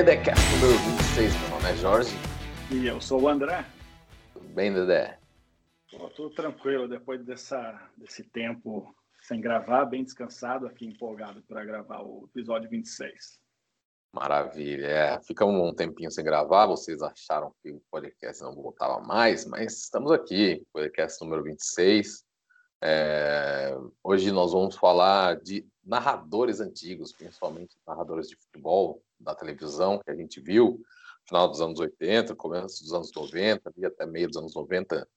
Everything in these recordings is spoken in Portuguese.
Dedecast número 26, meu nome é Jorge. E eu sou o André. Tudo bem, Dedé? Tô, tudo tranquilo, depois dessa, desse tempo sem gravar, bem descansado, aqui empolgado para gravar o episódio 26. Maravilha, é. Ficamos um tempinho sem gravar, vocês acharam que o podcast não voltava mais, mas estamos aqui, podcast número 26. É... Hoje nós vamos falar de narradores antigos, principalmente narradores de futebol da televisão que a gente viu final dos anos 80, começo dos anos 90, e até meio dos anos 90,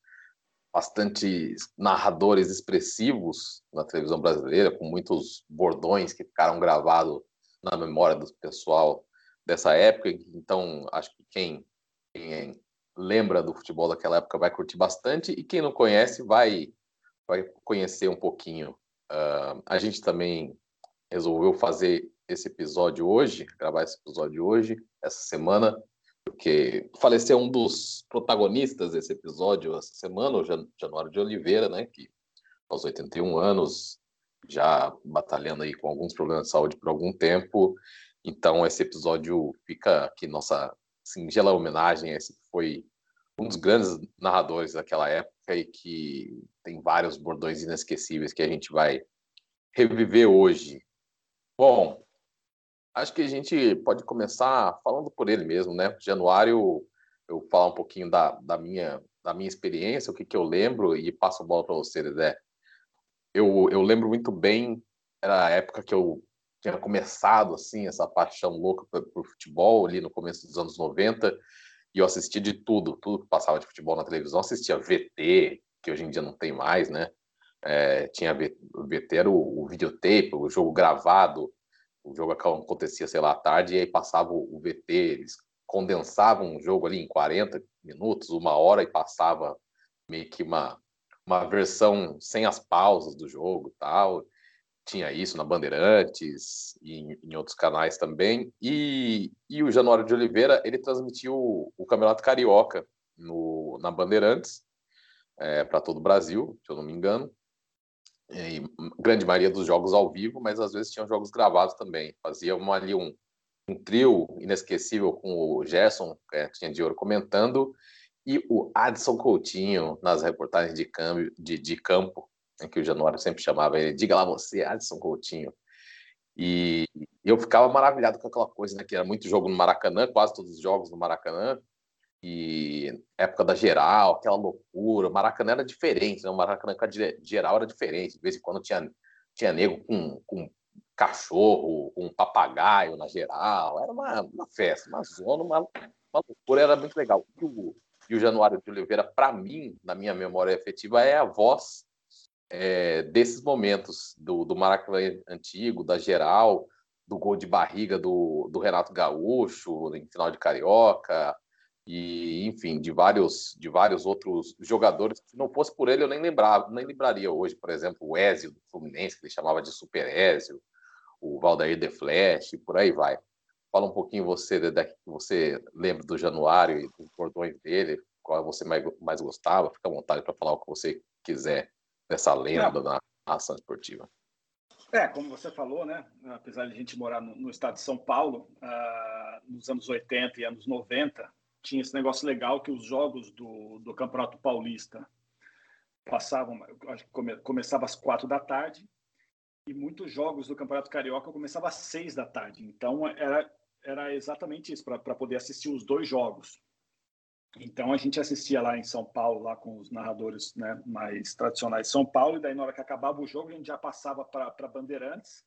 bastante narradores expressivos na televisão brasileira, com muitos bordões que ficaram gravados na memória do pessoal dessa época. Então, acho que quem, quem lembra do futebol daquela época vai curtir bastante, e quem não conhece vai, vai conhecer um pouquinho. Uh, a gente também resolveu fazer esse episódio hoje, gravar esse episódio hoje, essa semana, porque faleceu um dos protagonistas desse episódio essa semana, o Januário de Oliveira, né, que aos 81 anos, já batalhando aí com alguns problemas de saúde por algum tempo. Então esse episódio fica aqui nossa singela homenagem a esse que foi um dos grandes narradores daquela época e que tem vários bordões inesquecíveis que a gente vai reviver hoje. Bom, Acho que a gente pode começar falando por ele mesmo, né? Januário, eu falar um pouquinho da, da, minha, da minha experiência, o que, que eu lembro, e passo a bola para você, Zé. Eu, eu lembro muito bem, era a época que eu tinha começado, assim, essa paixão louca por, por futebol, ali no começo dos anos 90, e eu assistia de tudo, tudo que passava de futebol na televisão, assistia VT, que hoje em dia não tem mais, né? É, tinha VT, era o, o videotape, o jogo gravado, o jogo acontecia, sei lá, à tarde, e aí passava o VT, eles condensavam o jogo ali em 40 minutos, uma hora, e passava meio que uma, uma versão sem as pausas do jogo tal. Tinha isso na Bandeirantes e em, em outros canais também. E, e o Januário de Oliveira, ele transmitiu o, o Campeonato Carioca no, na Bandeirantes, é, para todo o Brasil, se eu não me engano e grande maioria dos jogos ao vivo, mas às vezes tinham jogos gravados também. Fazia uma, ali um, um trio inesquecível com o Gerson, é, tinha de ouro comentando, e o Adson Coutinho nas reportagens de, câmbio, de, de campo, em que o Januário sempre chamava ele, diga lá você, Adson Coutinho. E eu ficava maravilhado com aquela coisa, né, que era muito jogo no Maracanã, quase todos os jogos no Maracanã, e época da geral, aquela loucura. O Maracanã era diferente, né? O Maracanã com a geral era diferente. De vez em quando tinha, tinha nego com, com cachorro, com papagaio na geral. Era uma, uma festa, uma zona, uma, uma loucura. Era muito legal. E o, e o Januário de Oliveira, para mim, na minha memória efetiva, é a voz é, desses momentos do, do Maracanã antigo, da geral, do gol de barriga do, do Renato Gaúcho em final de Carioca, e enfim de vários de vários outros jogadores se não fosse por ele eu nem lembrava nem lembraria hoje. Por exemplo o Ezio do Fluminense que ele chamava de Super Ezio o Valdair de Flash e por aí vai. Fala um pouquinho você Dedé, que você lembra do Januário e dos cordões dele qual você mais, mais gostava? Fica à vontade para falar o que você quiser dessa lenda da narração esportiva. É, como você falou, né? Apesar de a gente morar no, no estado de São Paulo, uh, nos anos 80 e anos 90, tinha esse negócio legal que os jogos do, do Campeonato Paulista passavam, acho que come, começava às quatro da tarde e muitos jogos do Campeonato Carioca começavam às seis da tarde. Então era era exatamente isso para poder assistir os dois jogos. Então a gente assistia lá em São Paulo lá com os narradores né, mais tradicionais de São Paulo e daí na hora que acabava o jogo a gente já passava para Bandeirantes.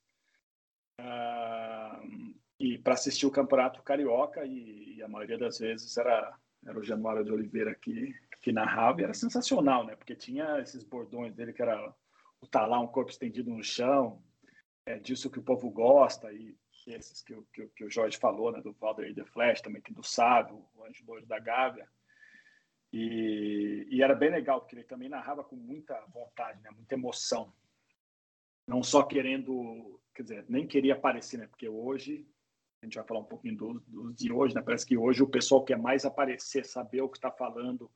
Uh, e para assistir o Campeonato Carioca e, e, a maioria das vezes era era o Januário de Oliveira que que narrava e era sensacional, né? Porque tinha esses bordões dele que era o lá um corpo estendido no chão, é disso que o povo gosta e esses que, que, que o Jorge falou, né? Do Valder The Flash, também tem do Sábio, o Anjo Loiro da Gávea. E, e, era bem legal, porque ele também narrava com muita vontade, né? muita emoção. Não só querendo, quer dizer, nem queria aparecer, né? Porque hoje gente vai falar um pouquinho dos do de hoje, né? Parece que hoje o pessoal quer mais aparecer, saber o que está falando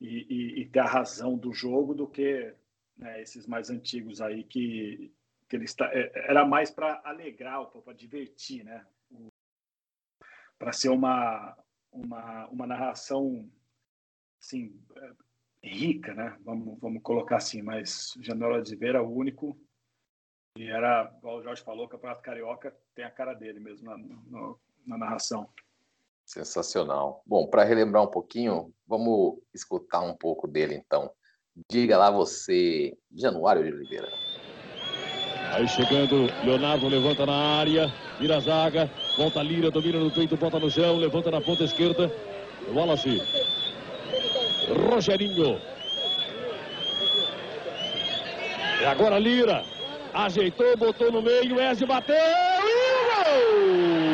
e, e, e, ter a razão do jogo do que né, esses mais antigos aí que, que ele está, é, era mais para alegrar, para divertir, né? Para ser uma, uma, uma narração assim, é, rica, né? Vamos, vamos colocar assim, mas Janela de Vera o único e era, igual o Jorge falou, o Campeonato Carioca tem a cara dele mesmo na, na, na narração. Sensacional. Bom, para relembrar um pouquinho, vamos escutar um pouco dele então. Diga lá você, Januário de Oliveira. Aí chegando, Leonardo levanta na área, vira a zaga, volta a Lira, domina no peito, bota no chão, levanta na ponta esquerda. Wallace. Rogerinho. E agora Lira. Ajeitou, botou no meio, Ezio bateu gol!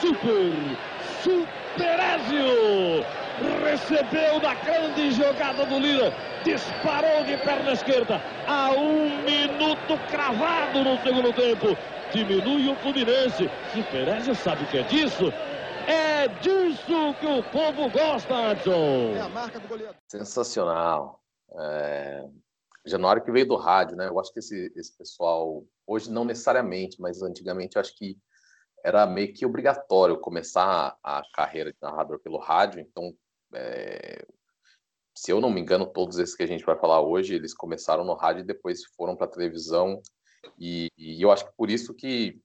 Super, Superésio recebeu da grande jogada do Lira, disparou de perna esquerda a um minuto cravado no segundo tempo. Diminui o Fluminense. Superésio sabe o que é disso? É disso que o povo gosta, Adson. É a marca do goleiro. Sensacional. É... Januário que veio do rádio, né? Eu acho que esse, esse pessoal, hoje não necessariamente, mas antigamente eu acho que era meio que obrigatório começar a carreira de narrador pelo rádio. Então, é, se eu não me engano, todos esses que a gente vai falar hoje, eles começaram no rádio e depois foram para televisão. E, e, eu acho que por isso que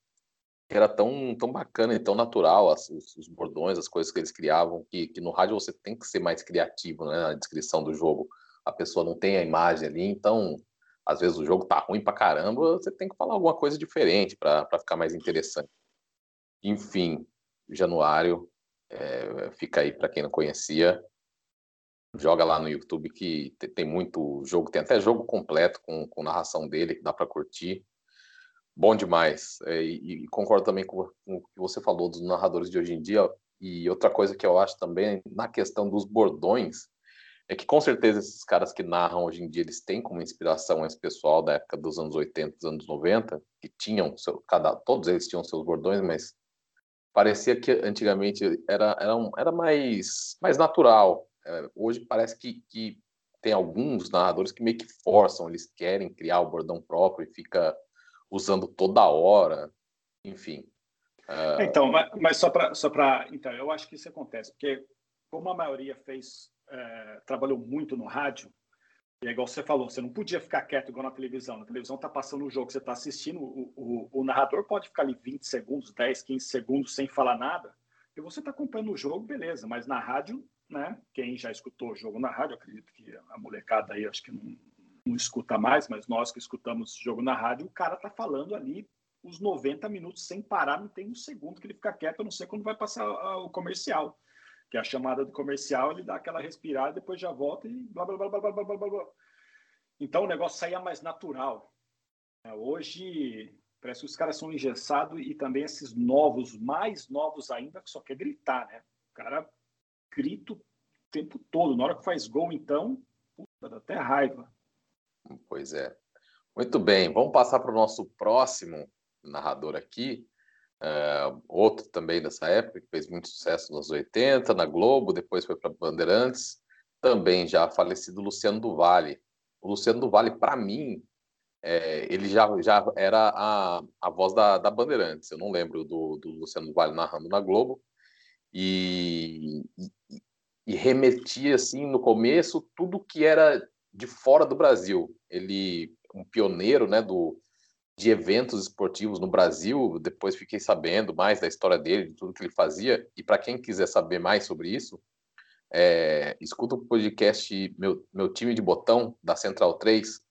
era tão, tão bacana e tão natural as, os, os, bordões, as coisas que eles criavam, que, que no rádio você tem que ser mais criativo né, na descrição do jogo. A pessoa não tem a imagem ali, então às vezes o jogo tá ruim pra caramba, você tem que falar alguma coisa diferente para ficar mais interessante. Enfim, Januário, é, fica aí para quem não conhecia. Joga lá no YouTube que tem muito jogo, tem até jogo completo com, com narração dele que dá para curtir. Bom demais. É, e, e, concordo também com, com o que você falou dos narradores de hoje em dia. E outra coisa que eu acho também na questão dos bordões é que com certeza esses caras que narram hoje em dia eles têm como inspiração esse pessoal da época dos anos 80, dos anos 90, que tinham seu, cada todos eles tinham seus bordões, mas parecia que antigamente era, era, um, era mais, mais natural. É, hoje parece que, que tem alguns narradores que meio que forçam, eles querem criar o bordão próprio e fica usando toda hora, enfim. Uh... Então, mas, mas só para, só para, então, eu acho que isso acontece porque como a maioria fez, é, trabalhou muito no rádio, e é igual você falou, você não podia ficar quieto igual na televisão. Na televisão tá passando o jogo, você está assistindo, o, o, o, narrador pode ficar ali 20 segundos, 10, 15 segundos sem falar nada, e você está acompanhando o jogo, beleza, mas na rádio, né? Quem já escutou o jogo na rádio, acredito que a molecada aí acho que não, não escuta mais, mas nós que escutamos jogo na rádio, o cara tá falando ali os 90 minutos sem parar, não tem um segundo que ele fica quieto, a não ser quando vai passar o comercial que é a chamada do comercial, ele dá aquela respirada, depois já volta e blá, blá, blá, blá, blá, blá, blá, blá. Então o negócio saía mais natural. Hoje parece que os caras são engessados e também esses novos, mais novos ainda, que só quer gritar, né? O cara grita o tempo todo. Na hora que faz gol, então, puta, dá até raiva. Pois é. Muito bem, vamos passar para o nosso próximo narrador aqui, Uh, outro também dessa época, que fez muito sucesso nos 80, na Globo, depois foi para Bandeirantes, também já falecido Luciano do Vale. O Luciano do Vale, para mim, é, ele já, já era a, a voz da, da Bandeirantes. Eu não lembro do, do Luciano do Vale narrando na Globo. E, e, e remetia, assim, no começo, tudo que era de fora do Brasil. Ele, um pioneiro, né, do, de eventos esportivos no Brasil. Depois fiquei sabendo mais da história dele, de tudo que ele fazia. E para quem quiser saber mais sobre isso, é, escuta o podcast meu, meu Time de Botão, da Central 3,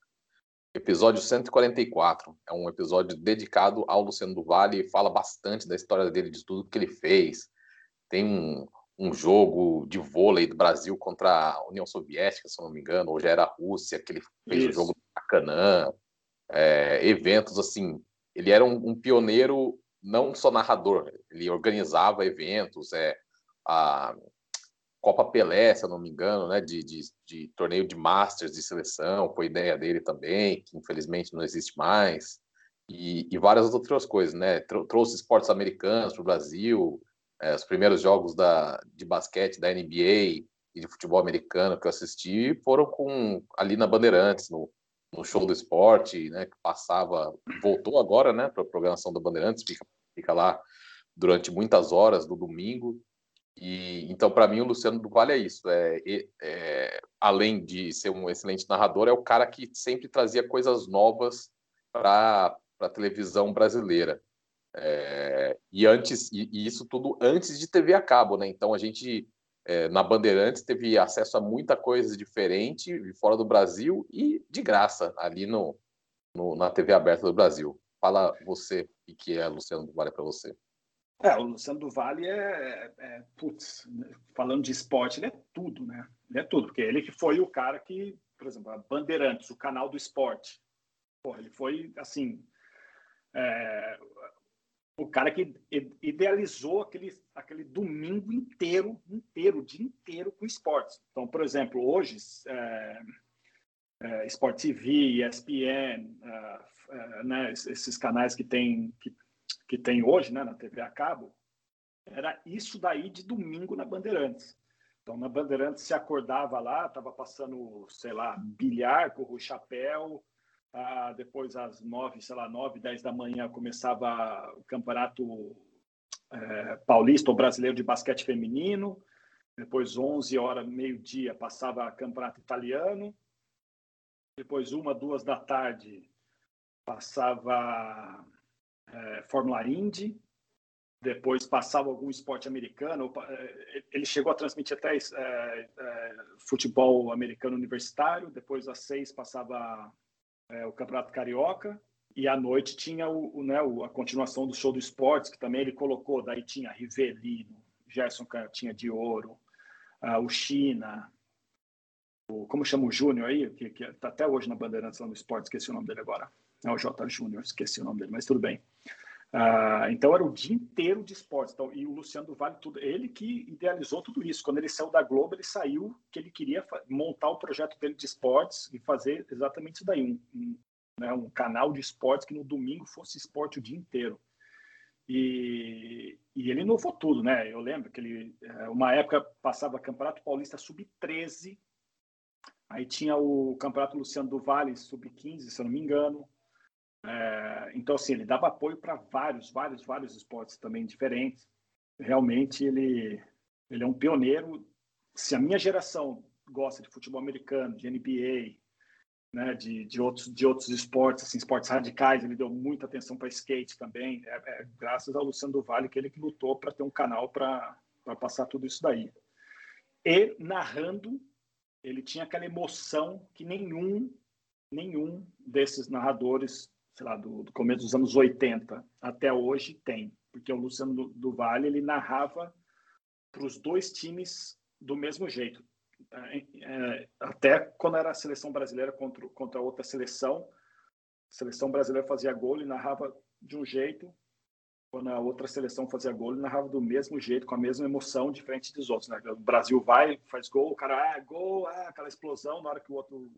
episódio 144. É um episódio dedicado ao Luciano do Vale e fala bastante da história dele, de tudo que ele fez. Tem um, um jogo de vôlei do Brasil contra a União Soviética, se não me engano, ou já era a Rússia, que ele fez o jogo do Maracanã é, eventos assim. Ele era um, um, pioneiro, não só narrador, ele organizava eventos, é, a Copa Pelé, se eu não me engano, né, de, de, de torneio de Masters de seleção, foi ideia dele também, que infelizmente não existe mais, e, e várias outras coisas, né? Trouxe esportes americanos para o Brasil, é, os primeiros jogos da, de basquete da NBA e de futebol americano que eu assisti foram com ali na Bandeirantes, no, no show do esporte, né, que passava, voltou agora, né, para a programação da Bandeirantes, fica, fica lá durante muitas horas do domingo. E então, para mim, o Luciano do Vale é isso. É, é, além de ser um excelente narrador, é o cara que sempre trazia coisas novas para a televisão brasileira. É, e antes, e, e, isso tudo antes de TV a cabo, né? Então a gente é, na Bandeirantes teve acesso a muita coisa diferente fora do Brasil e de graça ali no, no na TV aberta do Brasil. Fala você o que é Luciano do Vale para você. É, o Luciano do Vale é, é, é, putz, falando de esporte, ele é tudo, né? Ele é tudo, porque ele que foi o cara que, por exemplo, a Bandeirantes, o canal do esporte, porra, ele foi, assim, é, o cara que idealizou aquele, aquele domingo inteiro, inteiro, o dia inteiro com esportes. Então, por exemplo, hoje, é, é, Sport TV, ESPN, é, é, né, esses canais que tem, que, que tem hoje né, na TV a cabo, era isso daí de domingo na Bandeirantes. Então, na Bandeirantes se acordava lá, estava passando, sei lá, bilhar com o chapéu, ah, depois às nove, sei lá, nove, dez da manhã começava o campeonato é, paulista ou brasileiro de basquete feminino. Depois, onze horas, meio-dia, passava campeonato italiano. Depois, uma, duas da tarde, passava é, Fórmula Indy. Depois passava algum esporte americano. É, ele chegou a transmitir até é, é, futebol americano universitário. Depois, às seis, passava é, o Campeonato Carioca, e à noite tinha o, o, né, a continuação do show do esportes, que também ele colocou, daí tinha Rivelino, Gerson Canhotinha de Ouro, uh, o China, o, como chama o Júnior aí, que, que tá até hoje na Bandeirantes lá no esporte, esqueci o nome dele agora. É o J. Júnior, esqueci o nome dele, mas tudo bem. Uh, então era o dia inteiro de esportes. Então, e o Luciano Vale, tudo, ele que idealizou tudo isso. Quando ele saiu da Globo, ele saiu que ele queria montar o projeto dele de esportes e fazer exatamente isso daí, um, um, né, um canal de esportes que no domingo fosse esporte o dia inteiro. E, e ele inovou tudo, né? Eu lembro que ele, é, uma época, passava Campeonato Paulista Sub-13, aí tinha o Campeonato Luciano do Vale Sub-15, se eu não me engano, é, então, assim, ele dava apoio para vários, vários, vários esportes também diferentes. Realmente, ele, ele é um pioneiro. Se a minha geração gosta de futebol americano, de NBA, né, de, de, outros, de outros esportes, assim, esportes radicais, ele deu muita atenção para skate também. É, é, graças ao Luciano do Vale que ele que lutou para ter um canal para passar tudo isso daí. E narrando, ele tinha aquela emoção que nenhum nenhum desses narradores sei lá, do, do, começo dos anos 80 até hoje tem, porque o Luciano do, do Vale ele narrava para os dois times do mesmo jeito. É, é, até quando era a seleção brasileira contra, contra outra seleção, a seleção brasileira fazia gol, ele narrava de um jeito, quando a outra seleção fazia gol, ele narrava do mesmo jeito, com a mesma emoção, diferente dos outros. Né? O Brasil vai, faz gol, o cara, ah, gol, ah, aquela explosão, na hora que o outro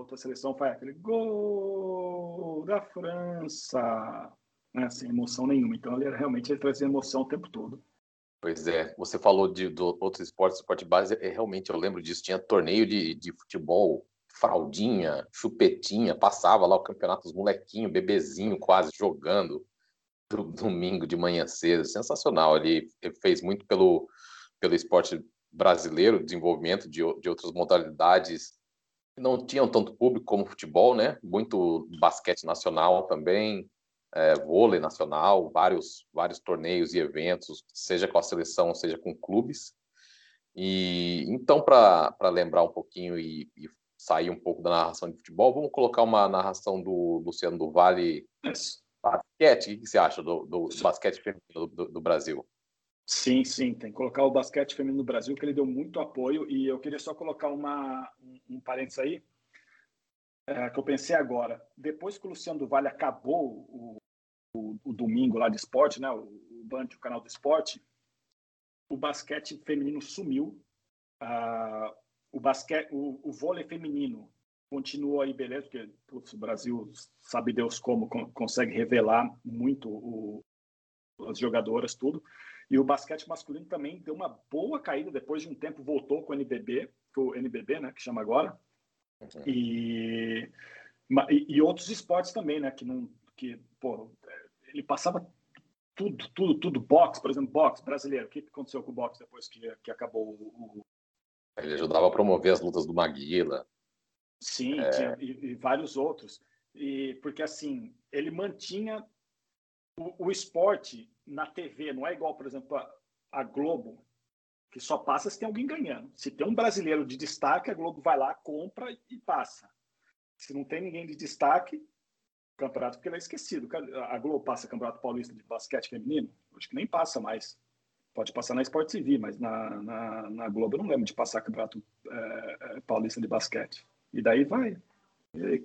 outra seleção faz aquele gol da França, né, sem emoção nenhuma. Então, ele realmente ele trazia emoção o tempo todo. Pois é, você falou de outros esportes, esporte base, é, realmente eu lembro disso, tinha torneio de, de futebol, fraldinha, chupetinha, passava lá o campeonato dos molequinhos, bebezinho quase jogando do, domingo de manhã cedo, sensacional, ele, ele fez muito pelo, pelo esporte brasileiro, desenvolvimento de, de outras modalidades não tinham tanto público como futebol, né? Muito basquete nacional também, é, vôlei nacional, vários, vários torneios e eventos, seja com a seleção, seja com clubes. E então, para lembrar um pouquinho e, e, sair um pouco da narração de futebol, vamos colocar uma narração do Luciano do Vale basquete. O que você acha do, do basquete feminino do, do Brasil? Sim, sim, tem que colocar o basquete feminino no Brasil, que ele deu muito apoio, e eu queria só colocar uma, um, um parênteses aí, é, que eu pensei agora. Depois que o Luciano do Vale acabou o, o, o domingo lá de esporte, né, o, o Band, o canal do esporte, o basquete feminino sumiu, uh, o, basquete, o, o vôlei feminino continuou aí, beleza, porque putz, o Brasil, sabe Deus como, consegue revelar muito o, as jogadoras, tudo. E o basquete masculino também deu uma boa caída, depois de um tempo voltou com o NBB, com o NBB, né, que chama agora. Uhum. E E, outros esportes também, né? Que não, que pô, ele passava tudo, tudo, tudo boxe, por exemplo, boxe brasileiro. O que aconteceu com o boxe depois que, que acabou o, Ele ajudava a promover as lutas do Maguila. Sim, é... tinha, e, e, vários outros. E porque assim ele mantinha o, o, esporte na TV. Não é igual, por exemplo, a, a Globo que só passa se tem alguém ganhando. Se tem um brasileiro de destaque, a Globo vai lá, compra e passa. Se não tem ninguém de destaque, campeonato porque ele é esquecido. A Globo passa Campeonato Paulista de Basquete Feminino? Acho que nem passa mais. Pode passar na Sport TV, mas na, na, na Globo eu não lembro de passar Campeonato é, Paulista de Basquete. E daí vai. E,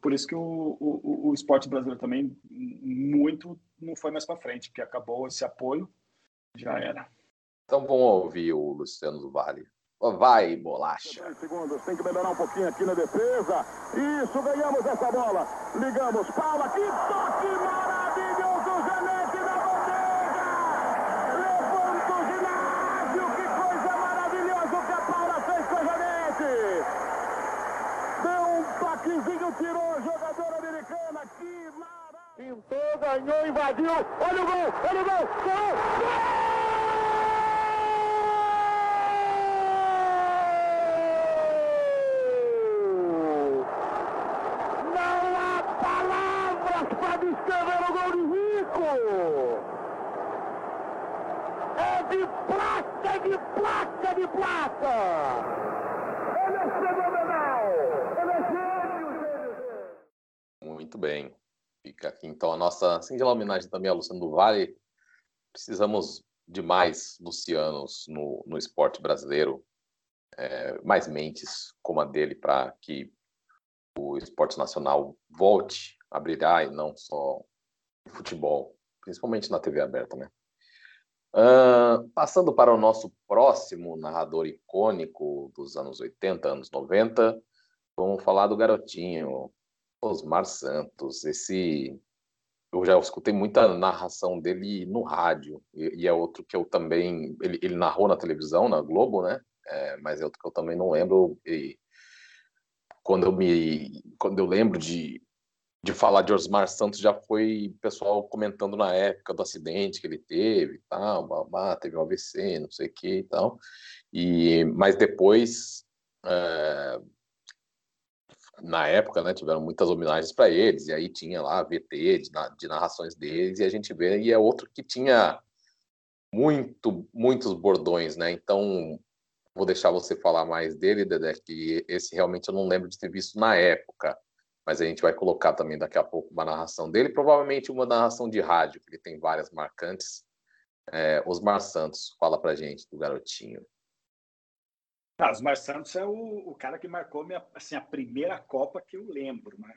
por isso que o, o, o esporte brasileiro também muito não foi mais para frente, porque acabou esse apoio, já era. Então vamos ouvir o Luciano do Vale. Vai, bolacha. segundos, tem que melhorar um pouquinho aqui na defesa. Isso, ganhamos essa bola. Ligamos, Paula, que toque maravilhoso, Janete na bandeja. Levanta o ginásio, que coisa maravilhosa que a Paula fez com a Janete. Deu um toquezinho, tirou a jogadora americana. Que maravilha. Pintou, ganhou, invadiu. Olha o gol, olha o gol. Gol! gol! de placa de plata! Ele é fenomenal! Ele é gênio, gênio, gênio! Muito bem. Fica aqui então a nossa singela homenagem também a Luciano do Vale. Precisamos de mais Lucianos no, no esporte brasileiro, é, mais mentes como a dele para que o esporte nacional volte a brilhar e não só o futebol, principalmente na TV aberta, né? Uh, passando para o nosso próximo narrador icônico dos anos 80, anos 90, vamos falar do garotinho, Osmar Santos. Esse eu já escutei muita narração dele no rádio e, e é outro que eu também ele, ele, narrou na televisão, na Globo, né? É, mas é outro que eu também não lembro. E quando eu me quando eu lembro de de falar de Osmar Santos já foi pessoal comentando na época do acidente que ele teve, tal, babá, teve um AVC, não sei o que e tal. E mas depois é, na época, né, tiveram muitas homenagens para eles e aí tinha lá VT de, de narrações deles e a gente vê e é outro que tinha muito muitos bordões, né? Então vou deixar você falar mais dele, Dedé, que esse realmente eu não lembro de ter visto na época mas a gente vai colocar também daqui a pouco uma narração dele, provavelmente uma narração de rádio, que ele tem várias marcantes. É, Osmar Santos, fala pra gente do garotinho. Ah, Osmar Santos é o, o cara que marcou minha, assim, a primeira Copa que eu lembro, né?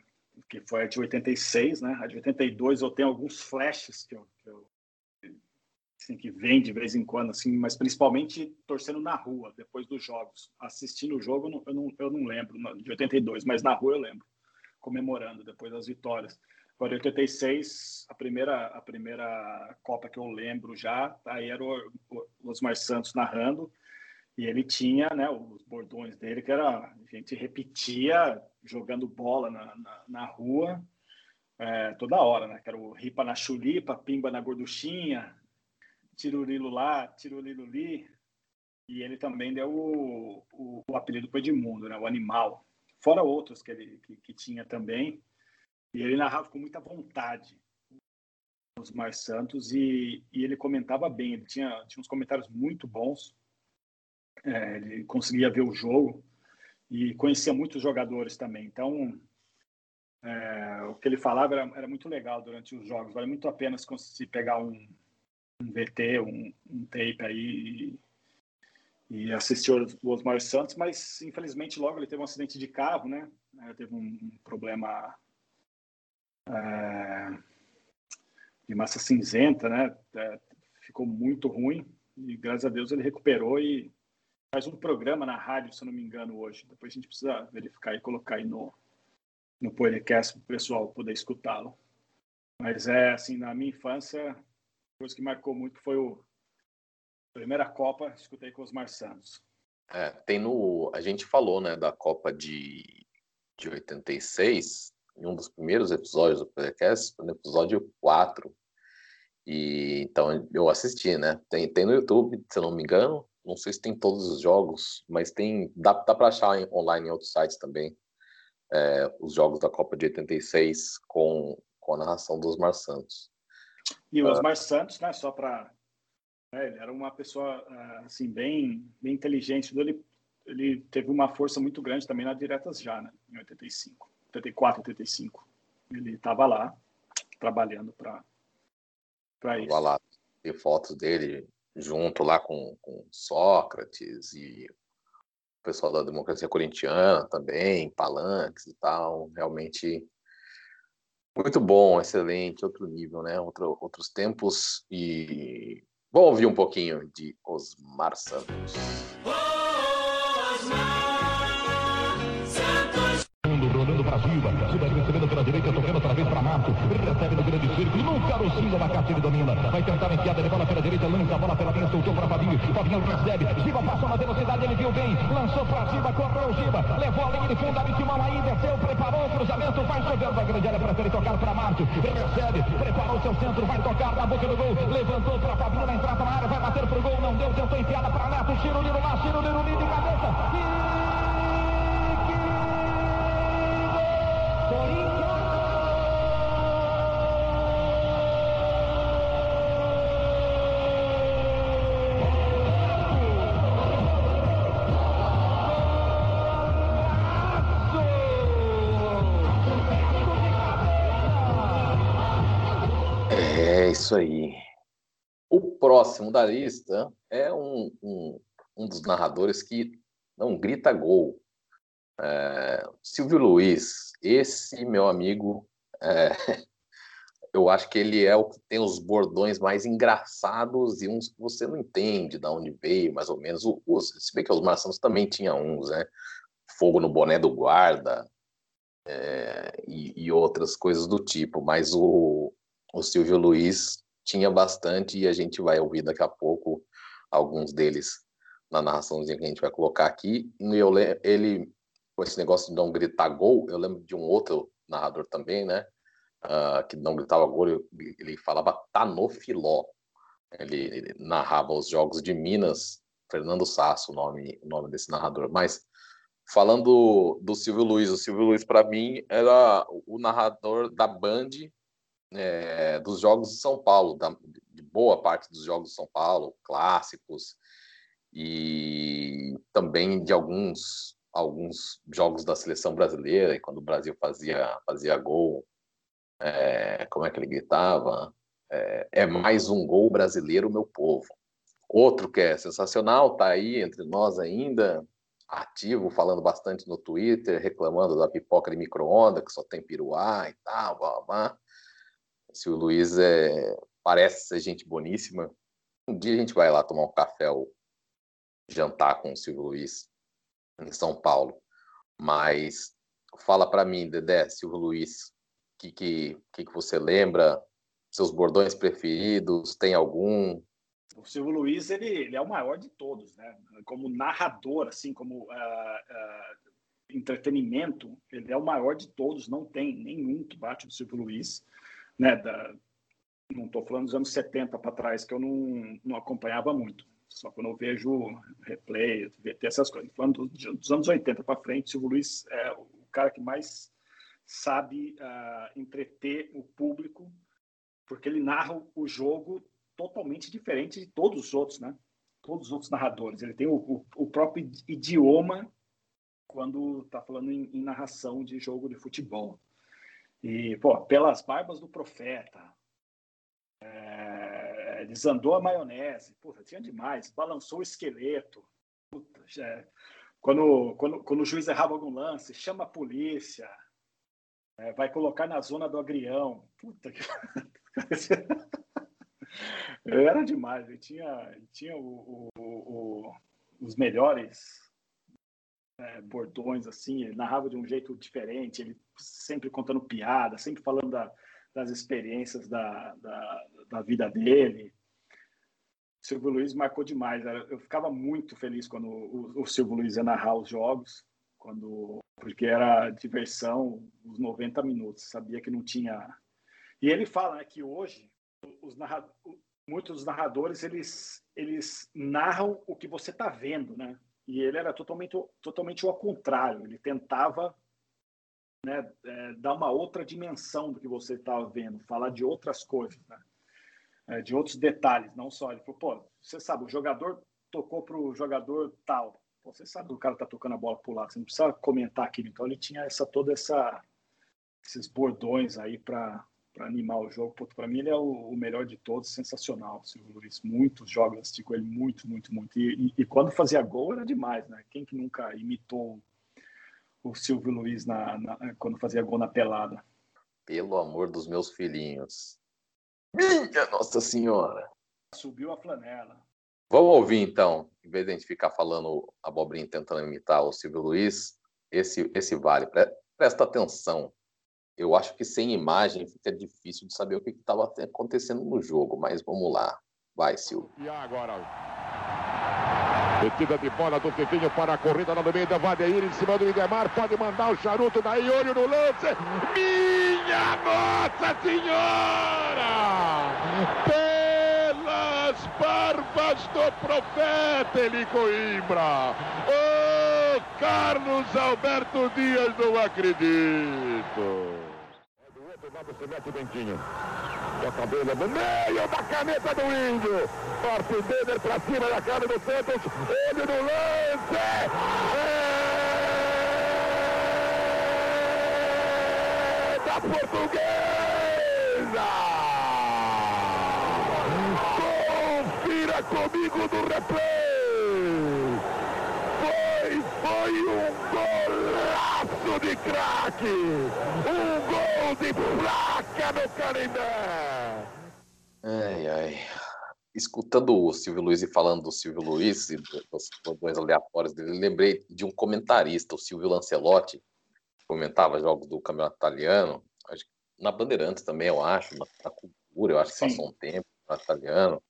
Que foi a de 86, né? A de 82 eu tenho alguns flashes que eu, que, eu, assim, que vem de vez em quando, assim, mas principalmente torcendo na rua, depois dos jogos. Assistindo o jogo, eu não, eu não, lembro de 82, mas na rua eu lembro comemorando depois das vitórias. Agora, em 86, a primeira, a primeira Copa que eu lembro já, aí era o, o Osmar Santos narrando, e ele tinha né, os bordões dele, que era, a gente repetia jogando bola na, na, na rua é, toda hora, né? Que era o ripa na chulipa, pimba na gorduchinha, tirurilo lá, tirurilo li. E ele também deu o, o, o apelido para Edmundo, né? O animal fora outros que ele que, que tinha também. E ele narrava com muita vontade os Mais Santos e, e, ele comentava bem. Ele tinha, tinha uns comentários muito bons. É, ele conseguia ver o jogo e conhecia muitos jogadores também. Então, é, o que ele falava era, era, muito legal durante os jogos. Vale muito a pena se pegar um, um VT, um, um tape aí e assistiu o Osmar Santos, mas infelizmente logo ele teve um acidente de carro, né? É, teve um, problema é, de massa cinzenta, né? É, ficou muito ruim e graças a Deus ele recuperou e faz um programa na rádio, se eu não me engano, hoje. Depois a gente precisa verificar e colocar aí no, no podcast para o pessoal poder escutá-lo. Mas é assim, na minha infância, a coisa que marcou muito foi o Primeira Copa, escutei com os Santos. É, tem no. A gente falou, né, da Copa de, de 86. em um dos primeiros episódios do podcast, no episódio 4. E então eu assisti, né? Tem, tem no YouTube, se não me engano. Não sei se tem todos os jogos, mas tem. Dá, dá para achar em, online em outros sites também. É, os jogos da Copa de 86 com, com a narração do Osmar Santos. E o ah. Osmar uh, Santos, né, só para. Né, ele era uma pessoa assim, bem, bem inteligente. Ele, ele teve uma força muito grande também na Diretas Já, né, em 85, 84, 85. Ele estava lá trabalhando para para isso. lá, tem fotos dele junto lá com, com Sócrates e o pessoal da democracia corintiana também, palanques e tal. Realmente muito bom, excelente, outro nível, né? Outro, outros tempos e vamos ouvir um pouquinho de Osmar Santos. direita, tocando outra vez para Marco. Recebe no grande círculo, no carocinho abacate ele domina. Vai tentar enfiada de bola pela direita, lança a bola pela linha, soltou para Fabinho. Fabinho recebe, Giba passou na velocidade, ele viu bem, lançou para Giba, correu Giba, levou a linha de fundo, abriu mão aí, desceu, preparou o cruzamento, vai jogando a grande área, prefere tocar para Marco. Recebe, preparou seu centro, vai tocar na boca do gol, levantou para Fabinho na entrada na área, vai bater pro gol, não deu, tentou enfiada para Neto, tira o Liro lá, tira o Liro de cabeça. E... Corinthians isso aí. O próximo da lista é um, um, um dos narradores que não grita gol. É, Silvio Luiz, esse meu amigo, é, eu acho que ele é o que tem os bordões mais engraçados e uns que você não entende de onde veio, mais ou menos. Os, se bem que os Marçanos também tinham uns, né? Fogo no boné do guarda é, e, e outras coisas do tipo, mas o, o Silvio Luiz tinha bastante e a gente vai ouvir daqui a pouco alguns deles na narraçãozinha que a gente vai colocar aqui. E eu, ele, com esse negócio de não gritar gol, eu lembro de um outro narrador também, né? Uh, que não gritava gol, ele falava tá no filó. Ele, ele, narrava os jogos de Minas, Fernando Sasso, o nome, o nome desse narrador. Mas falando do Silvio Luiz, o Silvio Luiz para mim era o narrador da Band é, dos jogos de São Paulo, da, de boa parte dos jogos de São Paulo, clássicos, e também de alguns alguns jogos da seleção brasileira, e quando o Brasil fazia, fazia gol, é, como é que ele gritava? É, é, mais um gol brasileiro, meu povo. Outro que é sensacional, tá aí entre nós ainda, ativo, falando bastante no Twitter, reclamando da pipoca de micro-ondas, que só tem piruá e tal, blá, blá. Se o Luiz é, parece ser gente boníssima, um dia a gente vai lá tomar um café ou jantar com o Silvio Luiz em São Paulo. Mas fala para mim, Dedé, Silvio Luiz, o que, que, que, que você lembra? Seus bordões preferidos? Tem algum? O Silvio Luiz, ele, ele é o maior de todos, né? Como narrador, assim, como uh, uh, entretenimento, ele é o maior de todos. Não tem nenhum que bate o Silvio Luiz né, da, não estou falando dos anos 70 para trás, que eu não, não acompanhava muito. Só quando eu vejo replay, VT, essas coisas. Falando dos, anos 80 para frente, o Luiz é o cara que mais sabe uh, entreter o público, porque ele narra o jogo totalmente diferente de todos os outros, né? Todos os outros narradores. Ele tem o, o, o próprio idioma quando está falando em, em narração de jogo de futebol. E, pô, pelas barbas do profeta, é, desandou a maionese, puta, tinha demais, balançou o esqueleto. Puta, é, quando, quando, quando o juiz errava algum lance, chama a polícia, é, vai colocar na zona do agrião. Puta que. Era demais, ele tinha, tinha o, o, o, os melhores é, bordões, assim, ele narrava de um jeito diferente, ele sempre contando piada, sempre falando da, das experiências da, da, da, vida dele. O Silvio Luiz marcou demais. Eu ficava muito feliz quando o, o Silvio Luiz ia narrar os jogos, quando porque era diversão os 90 minutos, sabia que não tinha. E ele fala né, que hoje os narra... muitos narradores eles eles narram o que você está vendo, né? E ele era totalmente totalmente ao contrário. Ele tentava né, é, dar uma outra dimensão do que você estava vendo, falar de outras coisas, né? é, de outros detalhes, não só. Ele falou, pô, você sabe, o jogador tocou para o jogador tal. Pô, você sabe o cara tá tocando a bola para o lado, você não precisa comentar aquilo. Então ele tinha essa toda essa esses bordões aí para animar o jogo. Para mim ele é o, o, melhor de todos, sensacional, Silvio Luiz. Muitos jogos assisti com ele, muito, muito, muito. E, e, e, quando fazia gol era demais, né? Quem que nunca imitou o Silvio Luiz na, na, quando fazia gol na pelada? Pelo amor dos meus filhinhos. Minha Nossa Senhora! Subiu a flanela. Vamos ouvir então, em vez de a gente ficar falando abobrinha tentando imitar o Silvio Luiz, esse, esse vale. Presta atenção. Eu acho que sem imagem fica difícil de saber o que estava acontecendo no jogo, mas vamos lá. Vai, Silvio. E agora? Metida de bola do Fifinho para a corrida no meio da Vadeir em cima do Idemar. Pode mandar o charuto daí, olho no lance. Minha Nossa Senhora! Pelas barbas do profeta Eli Coimbra. Oh, Carlos Alberto Dias, não acredito. Do outro lado se mete o Bentinho. Toca a no meio da caneta do índio. Parte Denner pra cima da cara do Santos. Olho no lance. É da portuguesa. Confira comigo no replay. Foi um golaço de craque. Um gol de placa no Canindé. Ai, ai escutando o Silvio Luiz e falando do Silvio Luiz e dos dois aleatórios dele, lembrei de um comentarista, o Silvio Lancelotti, que comentava jogos do campeonato italiano, na Bandeirantes também, eu acho, na, na Cultura, eu acho que Sim. passou um tempo no italiano.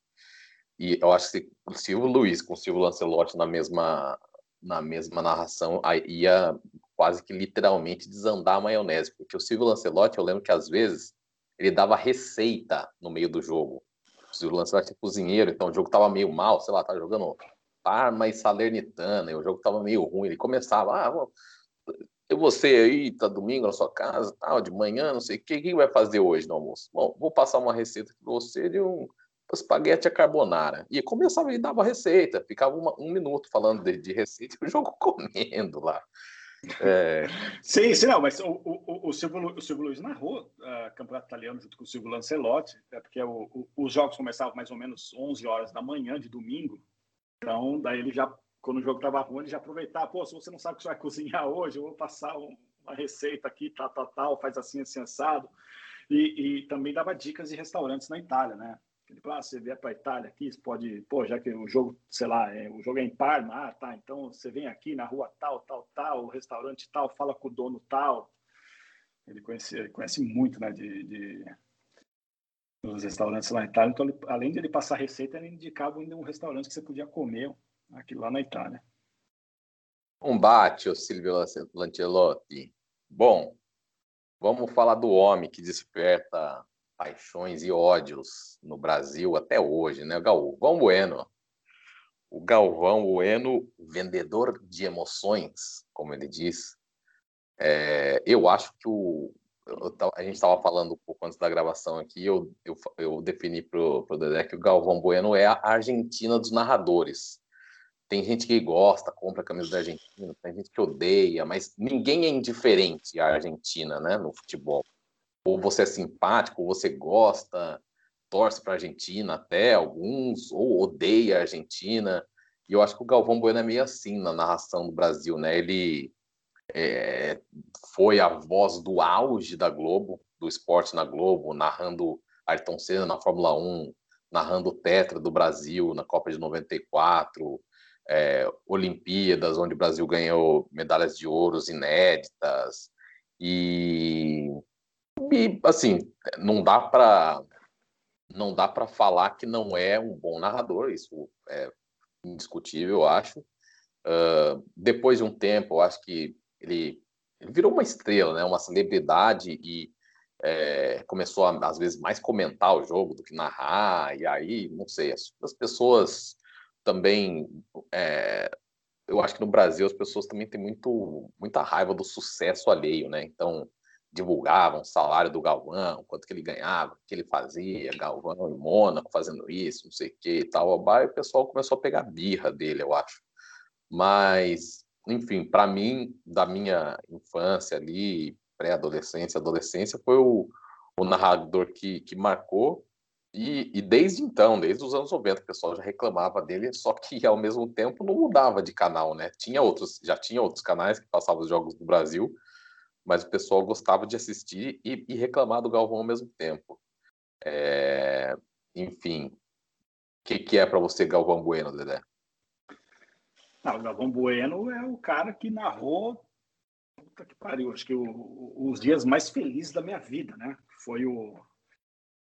E eu acho que o Silvio Luiz com o Silvio Lancelotti na mesma, na mesma narração ia quase que literalmente desandar a maionese, porque o Silvio Lancelotti, eu lembro que às vezes ele dava receita no meio do jogo o lance vai ser cozinheiro, então o jogo tava meio mal, sei lá, tá jogando Parma e Salernitana, e o jogo tava meio ruim. Ele começava, ah, você aí, tá domingo na sua casa, tal, de manhã, não sei o que, que vai fazer hoje no almoço? Bom, vou passar uma receita para você de um espaguete a carbonara. E começava e dava receita, ficava uma, um minuto falando de, de receita e o jogo comendo lá. É... Sim, sim, não, mas o, o, o, Silvio, o Silvio Luiz narrou uh, campeonato italiano junto com o Silvio Lancelotti, é porque o, o, os jogos começavam mais ou menos 11 horas da manhã de domingo, então daí ele já, quando o jogo estava ruim, ele já aproveitava, pô, se você não sabe o que você vai cozinhar hoje, eu vou passar um, uma receita aqui, tal, tal, tal, faz assim, assim, assado, e, e também dava dicas de restaurantes na Itália, né? Ah, você vier para a Itália aqui, você pode, pô, já que o jogo, sei lá, é, o jogo é em Parma, ah, tá, então você vem aqui na rua tal, tal, tal, o restaurante tal, fala com o dono tal. Ele conhece, ele conhece muito, né, de, de dos restaurantes lá na Itália. Então, ele, além de ele passar receita, ele indicava ainda um restaurante que você podia comer aqui lá na Itália. Um bate, o Silvio Lancelotti. Bom, vamos falar do homem que desperta paixões e ódios no Brasil até hoje, né? Galvão Bueno. O Galvão Bueno, vendedor de emoções, como ele diz. É, eu acho que o, eu, a gente estava falando um pouco antes da gravação aqui, eu, eu, eu defini para o Dedé que o Galvão Bueno é a Argentina dos narradores. Tem gente que gosta, compra camisa da Argentina, tem gente que odeia, mas ninguém é indiferente à Argentina, né, no futebol ou você é simpático, ou você gosta, torce para a Argentina até, alguns, ou odeia a Argentina. E eu acho que o Galvão Bueno é meio assim na narração do Brasil, né? Ele é, foi a voz do auge da Globo, do esporte na Globo, narrando Ayrton Senna na Fórmula 1, narrando o Tetra do Brasil na Copa de 94, é, Olimpíadas, onde o Brasil ganhou medalhas de ouro inéditas. E e, assim, não dá para não dá para falar que não é um bom narrador, isso é indiscutível, eu acho. Uh, depois de um tempo, eu acho que ele, ele virou uma estrela, né? Uma celebridade e é, começou a, às vezes mais comentar o jogo do que narrar e aí não sei as, as pessoas também é, eu acho que no Brasil as pessoas também têm muito muita raiva do sucesso alheio, né? Então divulgavam o salário do Galvão, quanto que ele ganhava, o que ele fazia, Galvão em Mônaco fazendo isso, não sei o que e tal. E o pessoal começou a pegar birra dele, eu acho. Mas, enfim, para mim, da minha infância ali, pré-adolescência, adolescência, foi o, o narrador que, que marcou. E, e, desde então, desde os anos 90, o pessoal já reclamava dele, só que ao mesmo tempo não mudava de canal, né? Tinha outros, já tinha outros canais que passavam os jogos do Brasil, mas o pessoal gostava de assistir e, e reclamar do Galvão ao mesmo tempo. É, enfim, o que, que, é para você Galvão Bueno, Dedé? Não, o Galvão Bueno é o cara que narrou, puta que pariu, acho que o, os dias mais felizes da minha vida, né? Foi o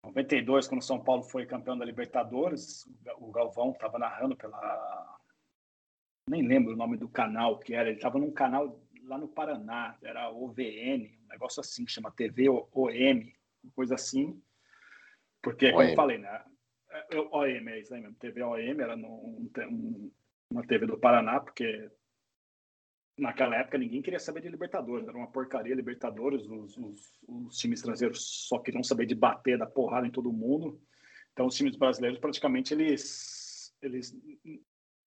92, quando o São Paulo foi campeão da Libertadores, o Galvão estava narrando pela. Nem lembro o nome do canal que era, ele estava num canal lá no Paraná, era OVN, um negócio assim, chama TV OM, coisa assim. Porque, como eu falei, né? É, é, OM, é isso aí mesmo. TV OM era no, um, uma TV do Paraná, porque naquela época ninguém queria saber de Libertadores, era uma porcaria Libertadores, os, os, os, times estrangeiros só queriam saber de bater, da porrada em todo mundo. Então os times brasileiros praticamente eles, eles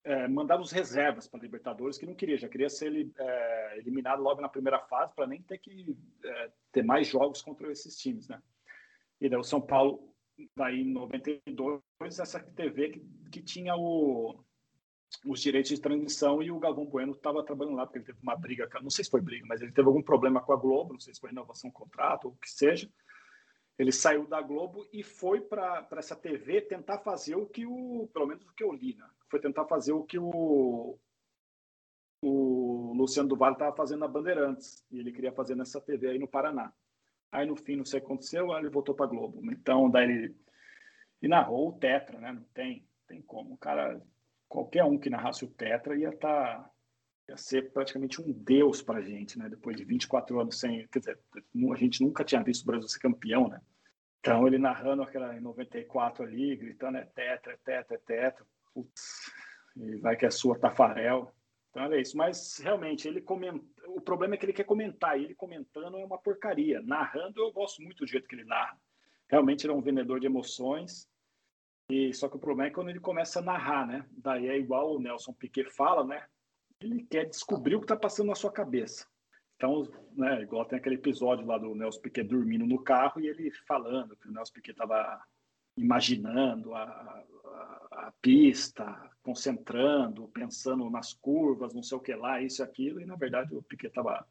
é, os reservas para Libertadores, que não queria, já queria ser é, eliminado logo na primeira fase para nem ter que é, ter mais jogos contra esses times, né? E daí o São Paulo, daí em 92, essa TV que, que tinha o, os direitos de transmissão e o Galvão Bueno estava trabalhando lá, porque ele teve uma briga, não sei se foi briga, mas ele teve algum problema com a Globo, não sei se foi renovação de contrato ou o que seja, ele saiu da Globo e foi para essa TV tentar fazer o que o, pelo menos o que eu li, né? Foi tentar fazer o que o, o Luciano do Vale estava fazendo na Bandeirantes. E ele queria fazer nessa TV aí no Paraná. Aí no fim, não sei o que aconteceu, aí ele voltou para Globo. Então, daí ele. E narrou o Tetra, né? Não tem, tem como. O cara, qualquer um que narrasse o Tetra ia estar. Tá, ia ser praticamente um deus para a gente, né? Depois de 24 anos sem, quer dizer, a gente nunca tinha visto o Brasil ser campeão, né? Então ele narrando aquela em 94 ali, gritando é tetra, é tetra, é tetra, putz, vai que é sua Tafarel. Então é isso. Mas realmente ele comenta, o problema é que ele quer comentar, e ele comentando é uma porcaria. Narrando eu gosto muito do jeito que ele narra. Realmente ele é um vendedor de emoções. E só que o problema é quando ele começa a narrar, né? Daí é igual o Nelson Piquet fala, né? ele quer descobrir o que está passando na sua cabeça. Então, né, igual tem aquele episódio lá do Nelson Piquet dormindo no carro e ele falando que o Nelson Piquet estava imaginando a, a, a, pista, concentrando, pensando nas curvas, não sei o que lá, isso e aquilo, e na verdade o Piquet estava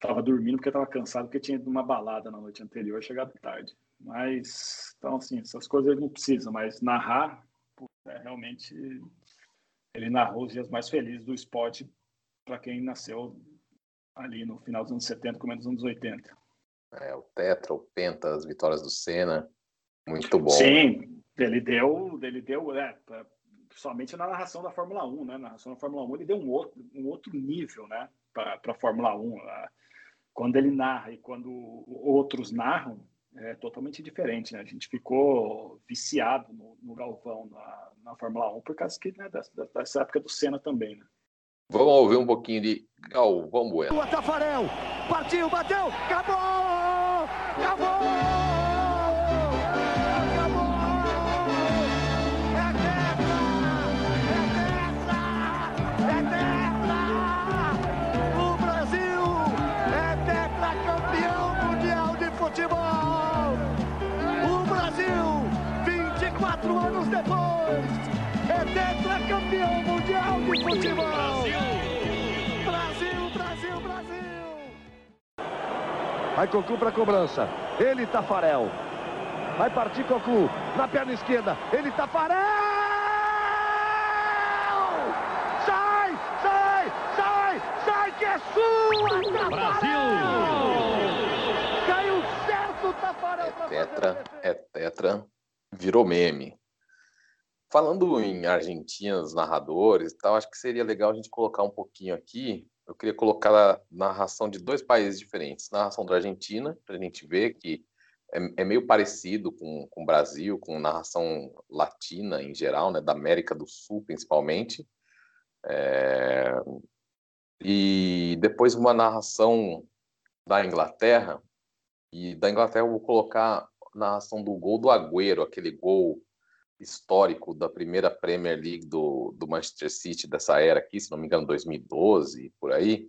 tava dormindo porque estava cansado, porque tinha ido uma balada na noite anterior, chegado tarde. Mas, então, assim, essas coisas ele não precisa, mas narrar, é, realmente ele narrou os dias mais felizes do esporte para quem nasceu ali no final dos anos 70, começo dos anos 80. É, o Tetra, o Penta, as vitórias do Senna, muito bom. Sim, ele deu, ele deu, é, somente na narração da Fórmula 1, né? Na narração da Fórmula 1 ele deu um outro, um outro nível, né? Para a Fórmula 1. Quando ele narra e quando outros narram, é totalmente diferente, né? A gente ficou viciado no, no Galvão na, na Fórmula 1 por causa que, né, dessa, dessa época do Senna também, né? Vamos ouvir um pouquinho de Galvão Bueno. O Tafarel, partiu, bateu, acabou! Acabou! Futebol. Brasil! Brasil, Brasil, Brasil! Vai Cocu para cobrança. Ele Tafarel. Vai partir Cocu na perna esquerda. Ele Tafarel! Sai, sai, sai, sai que é sua, Tafarel! Brasil! Caiu certo, Tafarel. É tetra, é tetra. Virou meme. Falando em argentinos, narradores e tal, acho que seria legal a gente colocar um pouquinho aqui eu queria colocar a narração de dois países diferentes. Narração da Argentina, para a gente ver que é, é, meio parecido com, com o Brasil, com narração latina em geral, né, da América do Sul principalmente. É, e depois uma narração da Inglaterra, e da Inglaterra eu vou colocar a narração do gol do Agüero, aquele gol histórico da primeira Premier League do, do Manchester City dessa era aqui, se não me engano, 2012, por aí,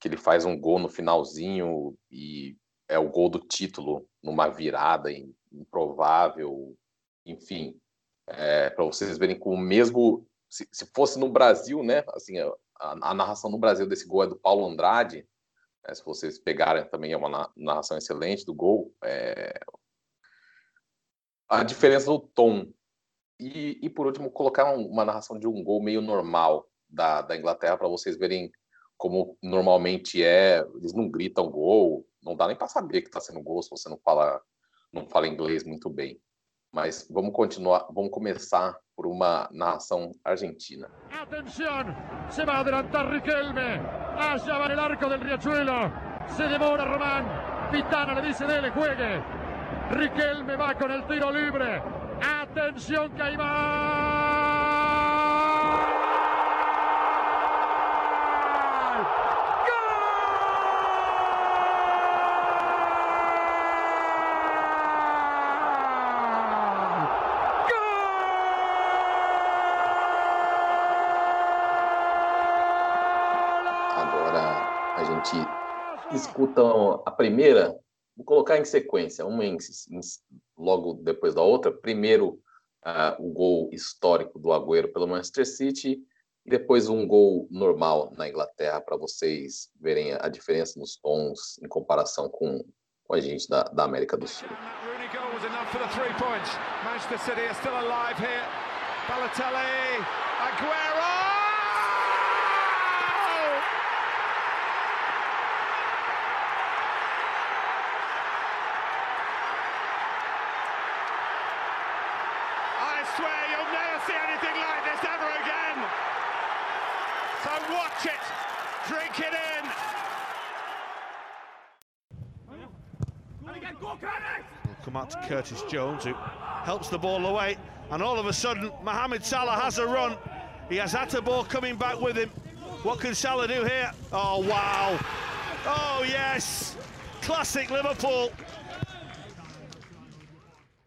que ele faz um gol no finalzinho e é o gol do título numa virada improvável, enfim, é, para vocês verem com o mesmo, se, se, fosse no Brasil, né, assim, a, a, narração no Brasil desse gol é do Paulo Andrade, né, se vocês pegarem também é uma narração excelente do gol, é, a diferença do tom e, e por último, colocar uma narração de um gol meio normal da, da Inglaterra para vocês verem como normalmente é. Eles não gritam gol, não dá nem para saber que está sendo gol se você não fala, não fala inglês muito bem. Mas vamos continuar, vamos começar por uma narração argentina. Atenção, se vai adelantar Riquelme, allá va el arco del Riachuelo, se demora Román, Pitana le dice dele, juegue. Riquelme va con el tiro libre, Atención Caimán. Agora a gente escuta a primeira Vou colocar em sequência, uma em, em, logo depois da outra. Primeiro, uh, o gol histórico do Agüero pelo Manchester City e depois um gol normal na Inglaterra para vocês verem a diferença nos tons em comparação com, com a gente da, da América do Sul. Curtis Jones, who helps the ball away, and all of a sudden, Mohamed Salah has a run. He has Atabor coming back with him. What can Salah do here? Oh, wow. Oh, yes. Classic Liverpool.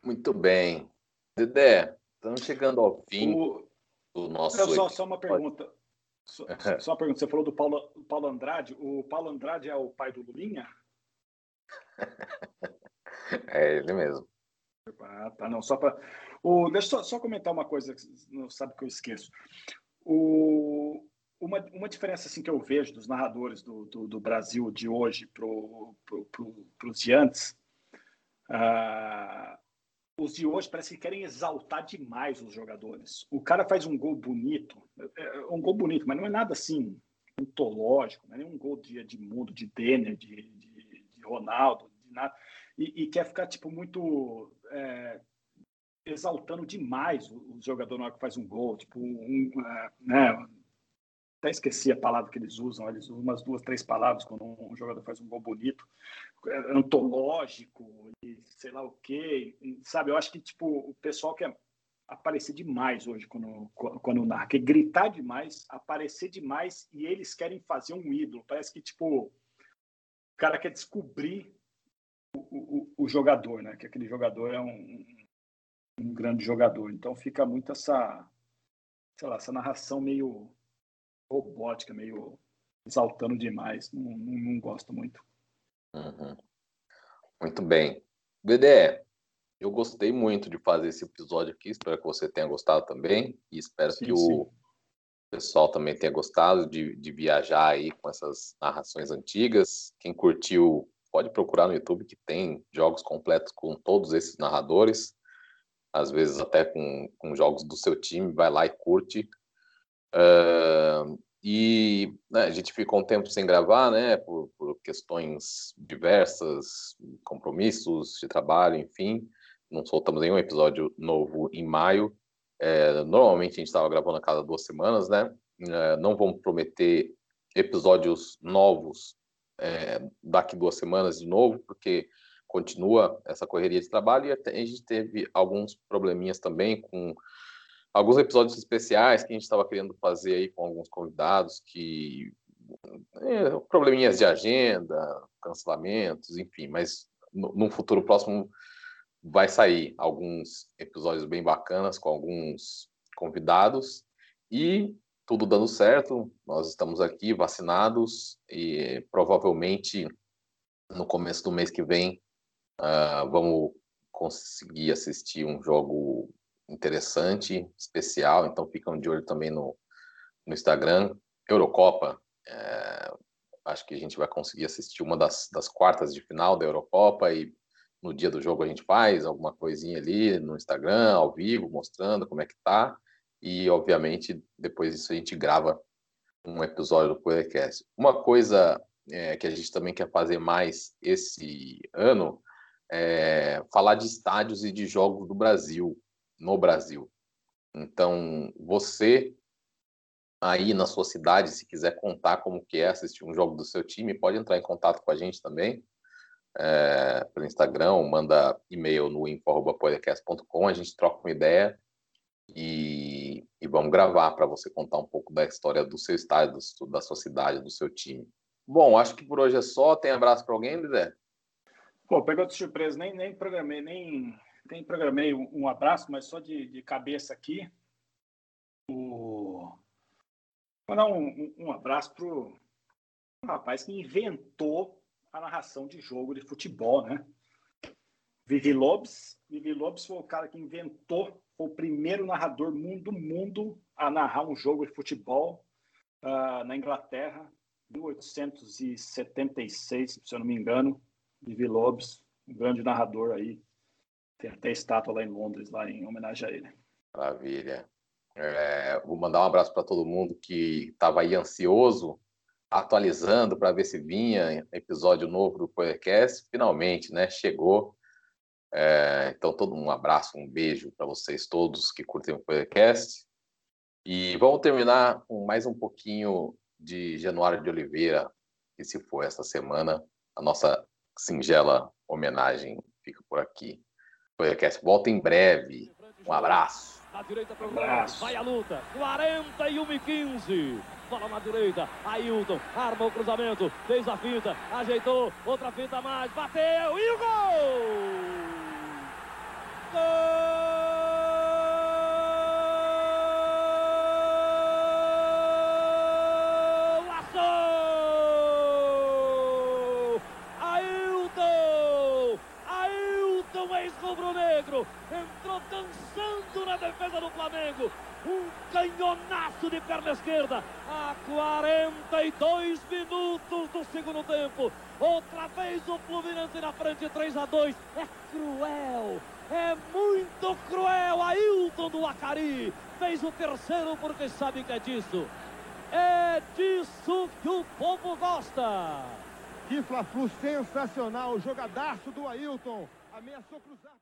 Muito bem. Dedé, estamos chegando ao fim o... do nosso. só, só uma pergunta. Só, só uma pergunta, você falou do Paulo, Paulo Andrade. O Paulo Andrade é o pai do Lulinha? é ele mesmo. Ah, tá, não, só para. O, deixa só, só, comentar uma coisa, não sabe que eu esqueço. O, uma, uma diferença assim, que eu vejo dos narradores do, do, do Brasil de hoje para pro, pro, os de antes, uh, os de hoje parece que querem exaltar demais os jogadores. O cara faz um gol bonito, é, é um gol bonito, mas não é nada assim ontológico, não é nenhum gol de Edmundo, de Denner, de, de, de Ronaldo, de nada. E, e, quer ficar tipo muito é, exaltando demais o, o, jogador na hora que faz um gol, tipo um, é, né, até esqueci a palavra que eles usam, eles usam umas duas, três palavras quando um jogador faz um gol bonito, é, antológico e sei lá o quê, sabe? Eu acho que tipo o pessoal quer aparecer demais hoje quando quando narra, gritar demais, aparecer demais e eles querem fazer um ídolo. Parece que tipo o cara quer descobrir o, o, o jogador, né? Que aquele jogador é um, um grande jogador. Então fica muito essa sei lá, essa narração meio robótica, meio exaltando demais. Não, não, não gosto muito. Uhum. Muito bem. BDE, eu gostei muito de fazer esse episódio aqui. Espero que você tenha gostado também. E espero sim, que sim. o pessoal também tenha gostado de, de viajar aí com essas narrações antigas. Quem curtiu, pode procurar no YouTube que tem jogos completos com todos esses narradores. Às vezes até com, com jogos do seu time. Vai lá e curte. Uh, e né, a gente ficou um tempo sem gravar, né, por, por, questões diversas, compromissos de trabalho, enfim. Não soltamos nenhum episódio novo em maio. É, normalmente a gente estava gravando a cada duas semanas, né? É, não vamos prometer episódios novos é, daqui duas semanas de novo, porque continua essa correria de trabalho e a gente teve alguns probleminhas também com alguns episódios especiais que a gente estava querendo fazer aí com alguns convidados que é, probleminhas de agenda, cancelamentos, enfim, mas no, num futuro próximo vai sair alguns episódios bem bacanas com alguns convidados e tudo dando certo, nós estamos aqui vacinados e provavelmente no começo do mês que vem uh, vamos conseguir assistir um jogo interessante, especial, então ficam de olho também no, no Instagram. Eurocopa, é, acho que a gente vai conseguir assistir uma das, das quartas de final da Eurocopa e no dia do jogo a gente faz alguma coisinha ali no Instagram, ao vivo, mostrando como é que tá. E, obviamente, depois disso a gente grava um episódio do podcast. Uma coisa é, que a gente também quer fazer mais esse ano é falar de estádios e de jogos do Brasil, no Brasil. Então, você aí na sua cidade, se quiser contar como que é assistir um jogo do seu time, pode entrar em contato com a gente também é, pelo Instagram, manda e-mail no info.podcast.com, a gente troca uma ideia e, e vamos gravar para você contar um pouco da história do seu estádio, do, da sua cidade, do seu time. Bom, acho que por hoje é só. Tem abraço para alguém, Lidé? Pô, pegou de surpresa, nem, nem programei, nem, nem programei um, abraço, mas só de, de cabeça aqui. O... Vou dar um, um, um abraço pro um rapaz que inventou a narração de jogo de futebol, né? Vivi Lobes. Vivi Lobes foi o cara que inventou, foi o primeiro narrador do mundo a narrar um jogo de futebol uh, na Inglaterra, 1876, se eu não me engano. Vivi Lobes, um grande narrador aí. Tem até estátua lá em Londres, lá em homenagem a ele. Maravilha. É, vou mandar um abraço para todo mundo que estava aí ansioso atualizando para ver se vinha episódio novo do podcast. Finalmente, né? Chegou. É, então, todo um abraço, um beijo para vocês todos que curtem o podcast. E vamos terminar com mais um pouquinho de Januário de Oliveira, que se foi essa semana. A nossa singela homenagem fica por aqui. O podcast volta em breve. Um abraço. Na direita para o abraço. Vai a luta. 41 e 15 bola na direita, Ailton, arma o cruzamento, fez a finta, ajeitou, outra finta mais, bateu e o gol! Gol! ex-rubro-negro, entrou dançando na defesa do Flamengo, um canhonaço de perna esquerda, a 42 minutos do segundo tempo, outra vez o Fluminense na frente, 3 a 2, é cruel, é muito cruel, Ailton do Acari, fez o terceiro porque sabe que é disso, é disso que o povo gosta. Que Fla-Flu sensacional, jogadaço do Ailton. Ameaçou cruzar.